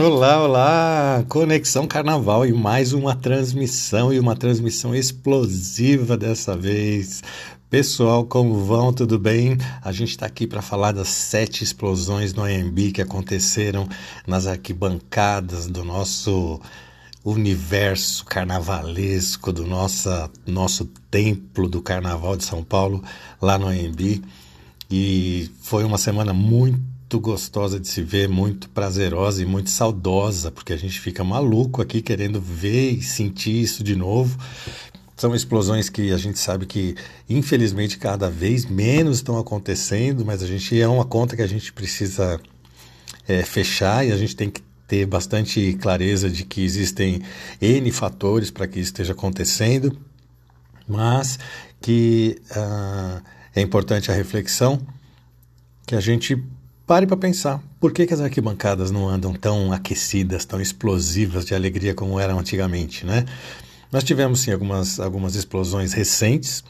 Olá, olá! Conexão Carnaval e mais uma transmissão e uma transmissão explosiva dessa vez. Pessoal, como vão? Tudo bem? A gente está aqui para falar das sete explosões no AMB que aconteceram nas arquibancadas do nosso universo carnavalesco, do nossa, nosso templo do Carnaval de São Paulo, lá no AMB. E foi uma semana muito muito gostosa de se ver, muito prazerosa e muito saudosa, porque a gente fica maluco aqui querendo ver e sentir isso de novo. São explosões que a gente sabe que, infelizmente, cada vez menos estão acontecendo, mas a gente é uma conta que a gente precisa é, fechar e a gente tem que ter bastante clareza de que existem N fatores para que isso esteja acontecendo, mas que uh, é importante a reflexão, que a gente Pare para pensar, por que, que, as arquibancadas não andam tão aquecidas, tão explosivas de alegria como eram antigamente, né? Nós tivemos sim algumas, algumas explosões recentes,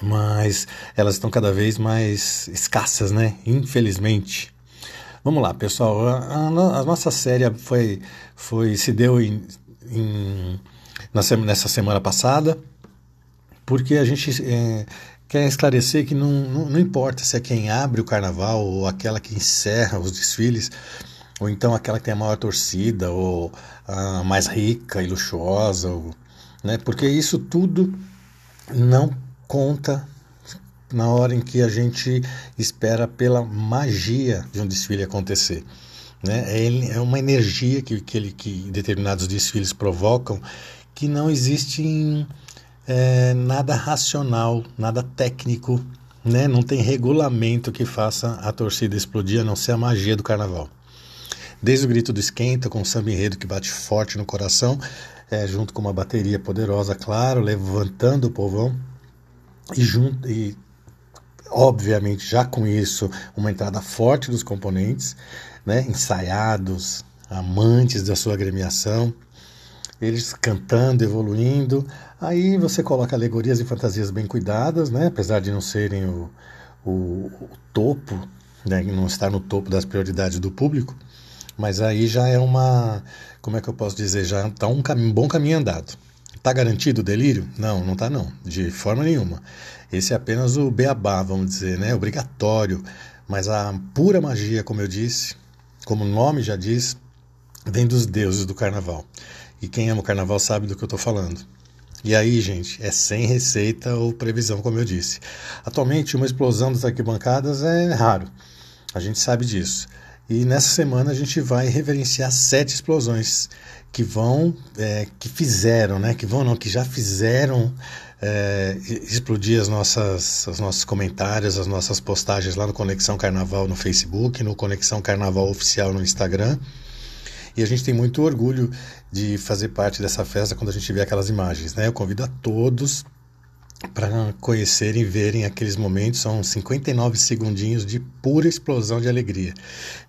mas elas estão cada vez mais escassas, né? Infelizmente. Vamos lá, pessoal. A, a, a nossa série foi, foi se deu em, em, nessa semana passada, porque a gente é, quer esclarecer que não, não, não, importa se é quem abre o carnaval ou aquela que encerra os desfiles, ou então aquela que tem a maior torcida, ou a mais rica e luxuosa, ou, né? porque isso tudo não conta na hora em que a gente espera pela magia de um desfile acontecer. Né? É, é uma energia que, que, ele, que determinados desfiles provocam que não existe em é, nada racional, nada técnico, né? não tem regulamento que faça a torcida explodir, a não ser a magia do carnaval. Desde o grito do esquenta, com o samba enredo que bate forte no coração, é, junto com uma bateria poderosa, claro, levantando o povão, e, junto, e obviamente já com isso uma entrada forte dos componentes, né, ensaiados, amantes da sua agremiação, eles cantando, evoluindo, Aí você coloca alegorias e fantasias bem cuidadas, né? apesar de não serem o, o, o topo, né? não estar no topo das prioridades do público, mas aí já é uma, como é que eu posso dizer, já está um, um bom caminho andado. Está garantido o delírio? Não, não está não, de forma nenhuma. Esse é apenas o beabá, vamos dizer, né? obrigatório, mas a pura magia, como eu disse, como o nome já diz, vem dos deuses do carnaval. E quem ama o carnaval sabe do que eu estou falando. E aí, gente, é sem receita ou previsão, como eu disse. Atualmente, uma explosão das arquibancadas é raro. A gente sabe disso. E nessa semana a gente vai reverenciar sete explosões que vão, é, que fizeram, né? Que vão não, que já fizeram é, explodir as nossas, os nossos comentários, as nossas postagens lá no Conexão Carnaval no Facebook, no Conexão Carnaval Oficial no Instagram. E a gente tem muito orgulho de fazer parte dessa festa quando a gente vê aquelas imagens. Né? Eu convido a todos para conhecerem e verem aqueles momentos. São 59 segundinhos de pura explosão de alegria.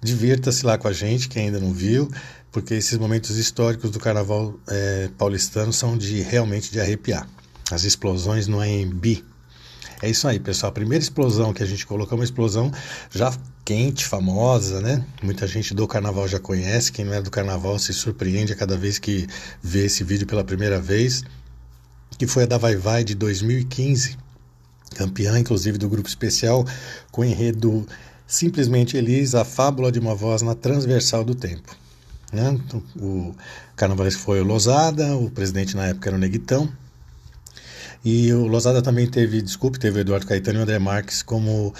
Divirta-se lá com a gente, quem ainda não viu, porque esses momentos históricos do carnaval é, paulistano são de realmente de arrepiar. As explosões no AMB, é isso aí, pessoal. A primeira explosão que a gente colocou é uma explosão já quente, famosa, né? Muita gente do carnaval já conhece. Quem não é do carnaval se surpreende a cada vez que vê esse vídeo pela primeira vez. Que foi a da Vai Vai de 2015, campeã inclusive do grupo especial, com enredo simplesmente Elis, a fábula de uma voz na transversal do tempo. Né? O carnavalesco foi o Losada, o presidente na época era o Neguitão, e o Losada também teve, desculpe, teve o Eduardo Caetano e o André Marques como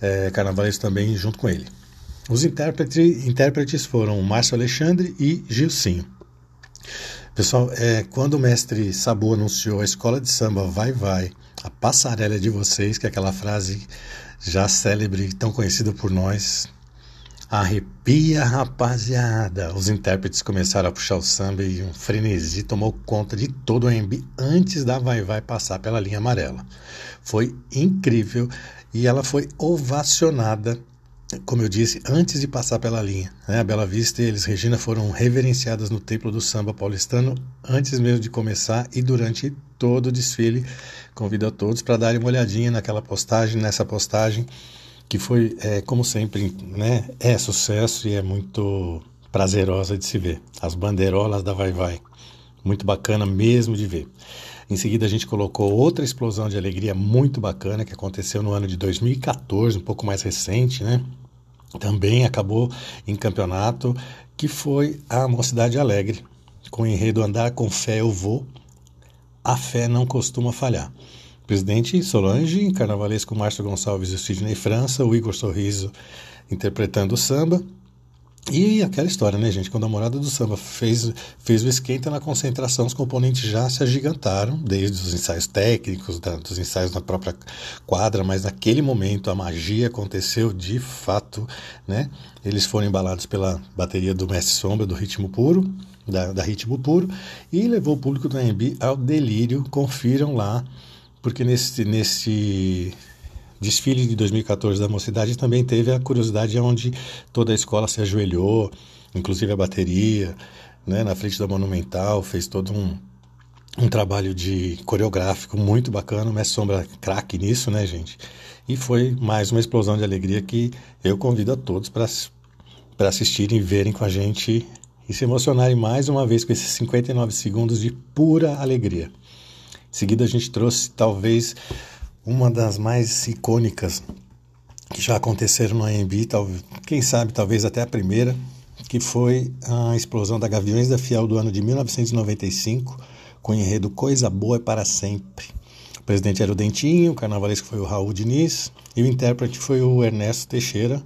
é, também junto com ele. Os intérpretes, foram Márcio Alexandre e Gilcinho. Pessoal, é, quando o mestre Sabu anunciou a escola de samba Vai Vai, a passarela de vocês, que é aquela frase já célebre, tão conhecida por nós, Arrepia, rapaziada! Os intérpretes começaram a puxar o samba e um frenesi tomou conta de todo o AMB antes da Vai Vai passar pela linha amarela. Foi incrível e ela foi ovacionada, como eu disse, antes de passar pela linha. Né? A Bela Vista e eles, Regina, foram reverenciadas no Templo do Samba Paulistano antes mesmo de começar e durante todo o desfile. Convido a todos para darem uma olhadinha naquela postagem, nessa postagem que foi, é, como sempre, né, é sucesso e é muito prazerosa de se ver. As bandeirolas da Vai Vai. Muito bacana mesmo de ver. Em seguida, a gente colocou outra explosão de alegria muito bacana que aconteceu no ano de 2014, um pouco mais recente, né? Também acabou em campeonato, que foi a Mocidade Alegre, com o enredo Andar com Fé Eu Vou. A fé não costuma falhar. Presidente Solange, carnavalesco Márcio Gonçalves e Sidney França, o Igor Sorriso interpretando o samba e aquela história, né, gente? Quando a morada do samba fez, fez o esquenta na concentração, os componentes já se agigantaram, desde os ensaios técnicos, da, dos ensaios na própria quadra, mas naquele momento a magia aconteceu de fato, né? Eles foram embalados pela bateria do Mestre Sombra, do Ritmo Puro, da, da Ritmo Puro, e levou o público do AMB ao delírio. Confiram lá, porque nesse, nesse desfile de 2014 da mocidade também teve a curiosidade onde toda a escola se ajoelhou, inclusive a bateria, né, na frente da Monumental, fez todo um, um trabalho de coreográfico muito bacana, Mestre Sombra craque nisso, né, gente? E foi mais uma explosão de alegria que eu convido a todos para assistirem e verem com a gente e se emocionarem mais uma vez com esses 59 segundos de pura alegria. Em seguida, a gente trouxe talvez uma das mais icônicas que já aconteceram no AMB, quem sabe talvez até a primeira, que foi a explosão da Gaviões da Fiel do ano de 1995, com o enredo Coisa Boa é para Sempre. O presidente era o Dentinho, o carnavalesco foi o Raul Diniz e o intérprete foi o Ernesto Teixeira,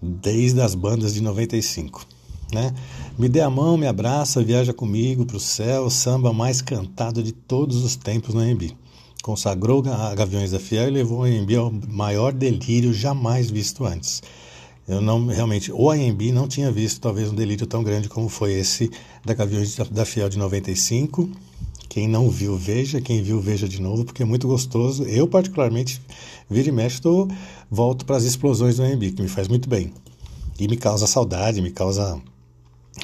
desde as bandas de 95. Né? Me dê a mão, me abraça, viaja comigo para o céu, samba mais cantado de todos os tempos no AMB consagrou a Gaviões da Fiel e levou o AMB ao maior delírio jamais visto antes. Eu não realmente, o AMB não tinha visto talvez um delírio tão grande como foi esse da Gaviões da Fiel de 95. Quem não viu, veja. Quem viu, veja de novo, porque é muito gostoso. Eu, particularmente, vira e mexe, tô, volto para as explosões do AMB, que me faz muito bem. E me causa saudade, me causa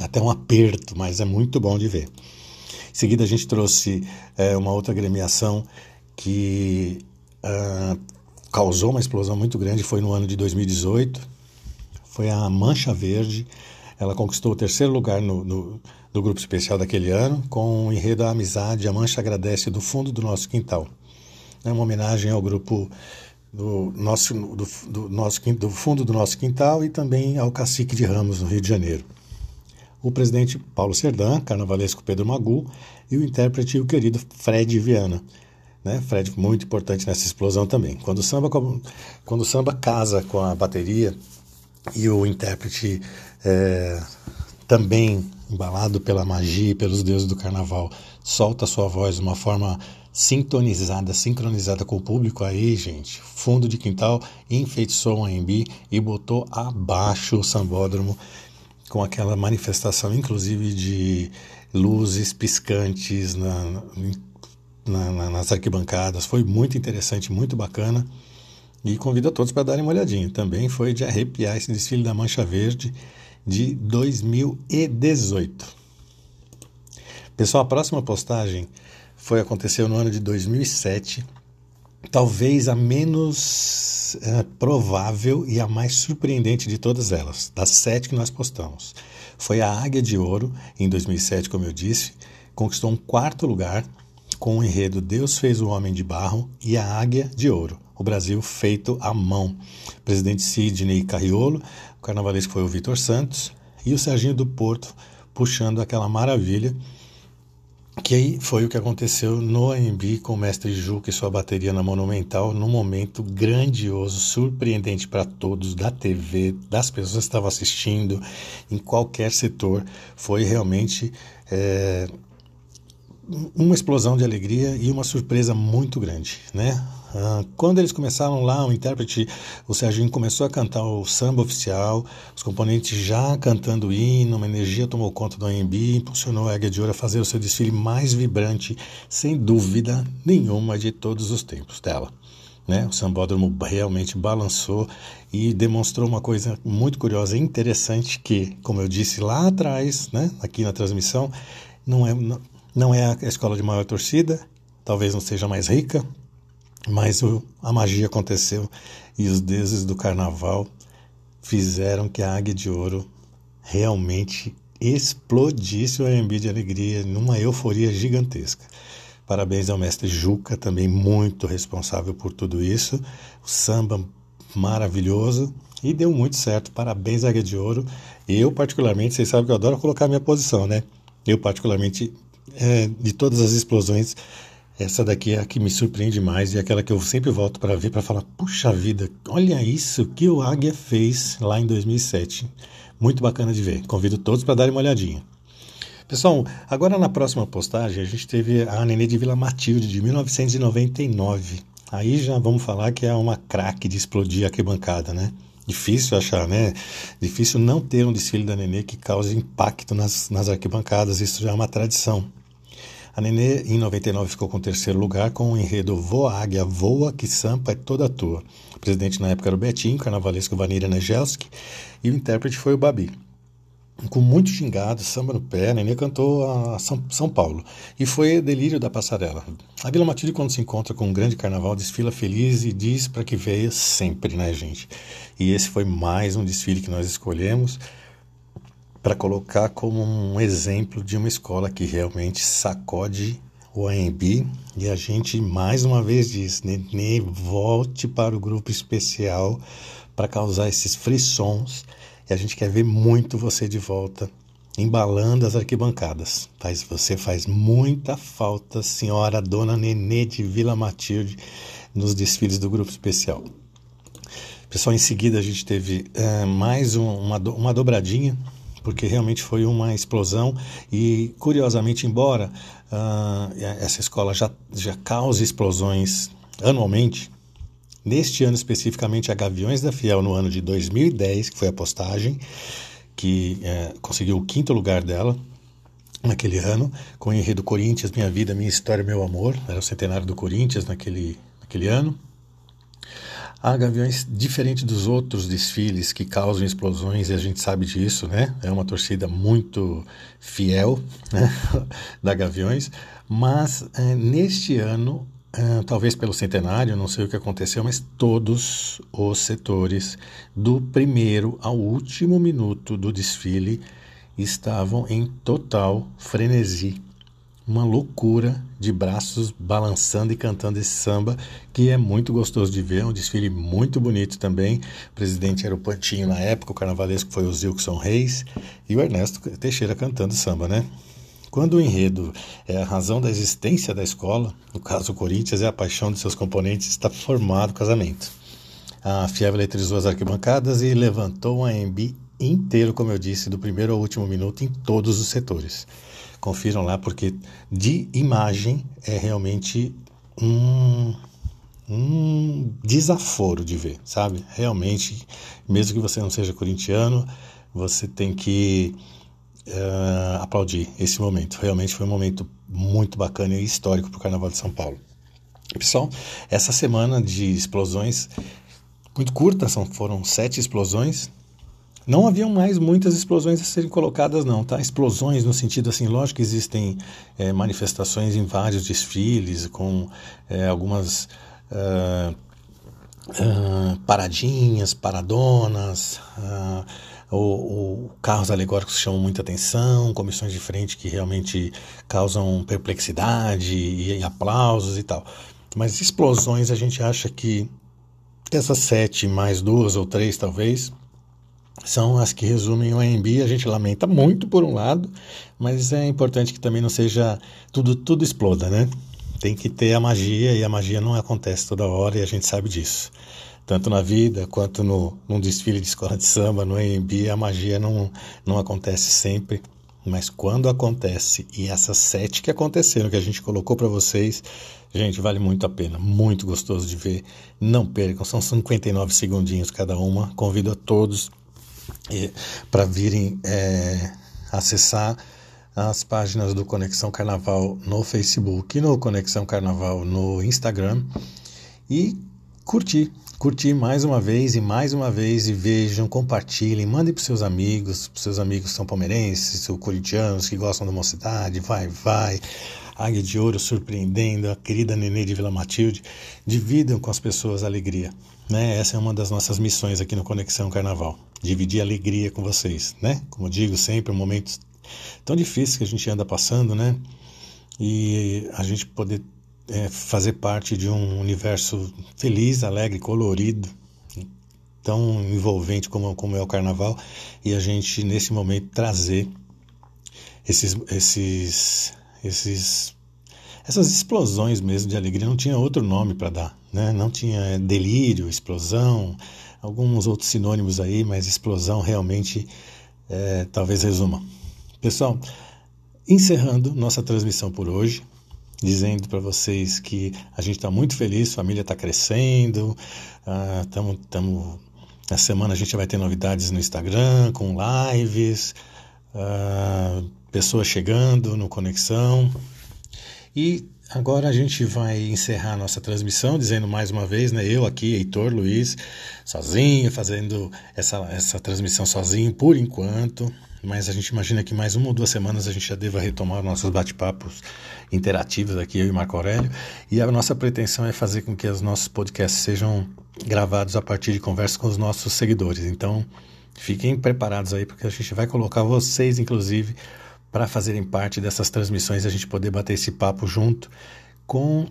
até um aperto, mas é muito bom de ver. Em seguida, a gente trouxe é, uma outra gremiação que uh, causou uma explosão muito grande foi no ano de 2018. Foi a Mancha Verde. Ela conquistou o terceiro lugar no, no, no grupo especial daquele ano, com o enredo A Amizade, a Mancha agradece do fundo do nosso quintal. É uma homenagem ao grupo do nosso do, do, nosso do fundo do nosso quintal e também ao Cacique de Ramos no Rio de Janeiro. O presidente Paulo Serdã, carnavalesco Pedro Magu e o intérprete o querido Fred Viana, né? Fred muito importante nessa explosão também. Quando o samba quando o samba casa com a bateria e o intérprete é, também embalado pela magia e pelos deuses do carnaval solta sua voz de uma forma sintonizada, sincronizada com o público aí, gente. Fundo de quintal enfeitiçou o AMB e botou abaixo o sambódromo com aquela manifestação, inclusive de luzes piscantes na, na, na, nas arquibancadas. Foi muito interessante, muito bacana. E convido a todos para darem uma olhadinha. Também foi de arrepiar esse desfile da Mancha Verde de 2018. Pessoal, a próxima postagem foi aconteceu no ano de 2007. Talvez a menos é, provável e a mais surpreendente de todas elas, das sete que nós postamos. Foi a Águia de Ouro, em 2007, como eu disse, conquistou um quarto lugar com o enredo Deus fez o homem de barro e a águia de ouro. O Brasil feito à mão. Presidente Sidney Carriolo, o carnavalesco foi o Vitor Santos e o Serginho do Porto puxando aquela maravilha que aí foi o que aconteceu no AMB com o mestre Juca e sua bateria na Monumental, num momento grandioso, surpreendente para todos, da TV, das pessoas que estavam assistindo, em qualquer setor. Foi realmente é, uma explosão de alegria e uma surpresa muito grande, né? Ah, quando eles começaram lá, o intérprete, o Serginho começou a cantar o samba oficial, os componentes já cantando o hino, uma energia tomou conta do AMB, impulsionou a Águia de Ouro a fazer o seu desfile mais vibrante, sem dúvida nenhuma, de todos os tempos dela. Né? O sambódromo realmente balançou e demonstrou uma coisa muito curiosa e interessante que, como eu disse lá atrás, né, aqui na transmissão, não é, não é a escola de maior torcida, talvez não seja mais rica, mas o, a magia aconteceu e os deuses do carnaval fizeram que a Águia de Ouro realmente explodisse o AMB de alegria numa euforia gigantesca. Parabéns ao mestre Juca, também muito responsável por tudo isso. O samba maravilhoso e deu muito certo. Parabéns, Águia de Ouro. Eu, particularmente, vocês sabem que eu adoro colocar minha posição, né? Eu, particularmente, é, de todas as explosões, essa daqui é a que me surpreende mais e é aquela que eu sempre volto para ver para falar: puxa vida, olha isso que o Águia fez lá em 2007. Muito bacana de ver. Convido todos para darem uma olhadinha. Pessoal, agora na próxima postagem a gente teve a Nenê de Vila Matilde de 1999. Aí já vamos falar que é uma craque de explodir a arquibancada, né? Difícil achar, né? Difícil não ter um desfile da Nenê que cause impacto nas, nas arquibancadas, isso já é uma tradição. A Nenê, em 99, ficou com o terceiro lugar com o enredo Voa Águia, Voa, que Sampa é toda tua. O presidente na época era o Betinho, carnavalesco Vanira Negelski, e o intérprete foi o Babi com muito gingado, samba no pé, a Nenê cantou a São, São Paulo. E foi delírio da passarela. A Vila Matilde, quando se encontra com um grande carnaval, desfila feliz e diz para que veio sempre, né, gente? E esse foi mais um desfile que nós escolhemos para colocar como um exemplo de uma escola que realmente sacode o AMB. E a gente mais uma vez diz: Nenê, volte para o grupo especial para causar esses frissons e a gente quer ver muito você de volta, embalando as arquibancadas. Faz, você faz muita falta, senhora Dona Nenê de Vila Matilde, nos desfiles do Grupo Especial. Pessoal, em seguida a gente teve é, mais um, uma, uma dobradinha, porque realmente foi uma explosão e, curiosamente, embora uh, essa escola já, já cause explosões anualmente, Neste ano especificamente, a Gaviões da Fiel, no ano de 2010, que foi a postagem, que é, conseguiu o quinto lugar dela naquele ano, com o enredo Corinthians, Minha Vida, Minha História, Meu Amor. Era o centenário do Corinthians naquele, naquele ano. A Gaviões, diferente dos outros desfiles que causam explosões, e a gente sabe disso, né? É uma torcida muito fiel né? da Gaviões, mas é, neste ano Uh, talvez pelo centenário, não sei o que aconteceu, mas todos os setores, do primeiro ao último minuto do desfile, estavam em total frenesi. Uma loucura de braços balançando e cantando esse samba, que é muito gostoso de ver, um desfile muito bonito também. O presidente era o Pantinho na época, o carnavalesco foi o Zilkson Reis e o Ernesto Teixeira cantando samba, né? Quando o enredo é a razão da existência da escola, no caso o Corinthians é a paixão de seus componentes, está formado o casamento. A Fiel eletrizou as arquibancadas e levantou o AMB inteiro, como eu disse, do primeiro ao último minuto em todos os setores. Confiram lá porque de imagem é realmente um, um desaforo de ver, sabe? Realmente, mesmo que você não seja corintiano, você tem que uh, aplaudir esse momento. Realmente foi um momento muito bacana e histórico para o Carnaval de São Paulo. Pessoal, essa semana de explosões, muito curta, são, foram sete explosões. Não haviam mais muitas explosões a serem colocadas, não, tá? Explosões no sentido assim, lógico que existem é, manifestações em vários desfiles, com é, algumas uh, uh, paradinhas, paradonas, uh, ou, ou carros alegóricos chamam muita atenção, comissões de frente que realmente causam perplexidade e, e aplausos e tal. Mas explosões a gente acha que essas sete mais duas ou três talvez são as que resumem o AMB. A gente lamenta muito por um lado, mas é importante que também não seja tudo tudo exploda, né? Tem que ter a magia e a magia não acontece toda hora e a gente sabe disso tanto na vida quanto no, num desfile de escola de samba, no AMB, a magia não, não acontece sempre. Mas quando acontece, e essas sete que aconteceram, que a gente colocou para vocês, gente, vale muito a pena, muito gostoso de ver. Não percam, são 59 segundinhos cada uma. Convido a todos para virem é, acessar as páginas do Conexão Carnaval no Facebook, no Conexão Carnaval no Instagram e curtir curtir mais uma vez e mais uma vez e vejam, compartilhem, mandem para seus amigos, para seus amigos são palmeirenses, ou corintianos que gostam da mocidade, vai, vai. Águia de Ouro surpreendendo, a querida Nenê de Vila Matilde, dividam com as pessoas a alegria. Né? Essa é uma das nossas missões aqui no Conexão Carnaval, dividir alegria com vocês. Né? Como digo sempre, um momentos tão difícil que a gente anda passando, né? E a gente poder é, fazer parte de um universo feliz, alegre, colorido, tão envolvente como, como é o carnaval, e a gente, nesse momento, trazer esses, esses, esses, essas explosões mesmo de alegria. Não tinha outro nome para dar, né? não tinha delírio, explosão, alguns outros sinônimos aí, mas explosão realmente é, talvez resuma. Pessoal, encerrando nossa transmissão por hoje, dizendo para vocês que a gente está muito feliz, família está crescendo, estamos. Uh, essa semana a gente vai ter novidades no Instagram, com lives, uh, pessoas chegando no Conexão. E agora a gente vai encerrar nossa transmissão, dizendo mais uma vez, né, eu aqui, Heitor Luiz, sozinho, fazendo essa, essa transmissão sozinho por enquanto mas a gente imagina que mais uma ou duas semanas a gente já deva retomar nossos bate-papos interativos aqui, eu e Marco Aurélio, e a nossa pretensão é fazer com que os nossos podcasts sejam gravados a partir de conversas com os nossos seguidores. Então, fiquem preparados aí, porque a gente vai colocar vocês, inclusive, para fazerem parte dessas transmissões, a gente poder bater esse papo junto com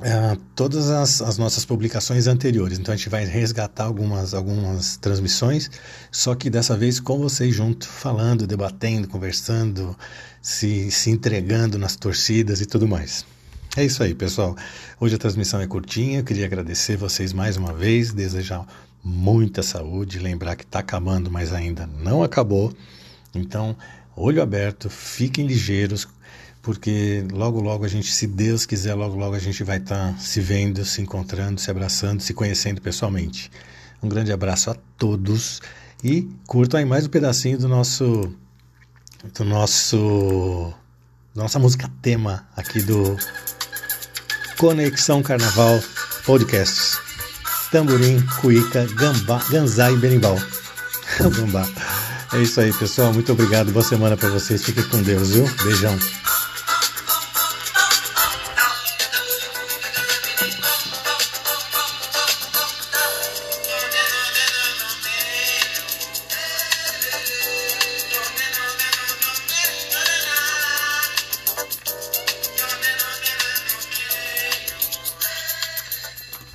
Uh, todas as, as, nossas publicações anteriores. Então a gente vai resgatar algumas, algumas transmissões, só que dessa vez com vocês junto, falando, debatendo, conversando, se, se entregando nas torcidas e tudo mais. É isso aí, pessoal. Hoje a transmissão é curtinha. Eu queria agradecer vocês mais uma vez, desejar muita saúde, lembrar que está acabando, mas ainda não acabou. Então, olho aberto, fiquem ligeiros porque logo logo a gente, se Deus quiser, logo logo a gente vai estar tá se vendo, se encontrando, se abraçando, se conhecendo pessoalmente. Um grande abraço a todos e curtam aí mais um pedacinho do nosso do nosso nossa música tema aqui do Conexão Carnaval Podcasts. Tamborim, cuíca, gambá, ganzá e berimbau. gambá. É isso aí, pessoal. Muito obrigado. Boa semana para vocês. Fiquem com Deus, viu? Beijão.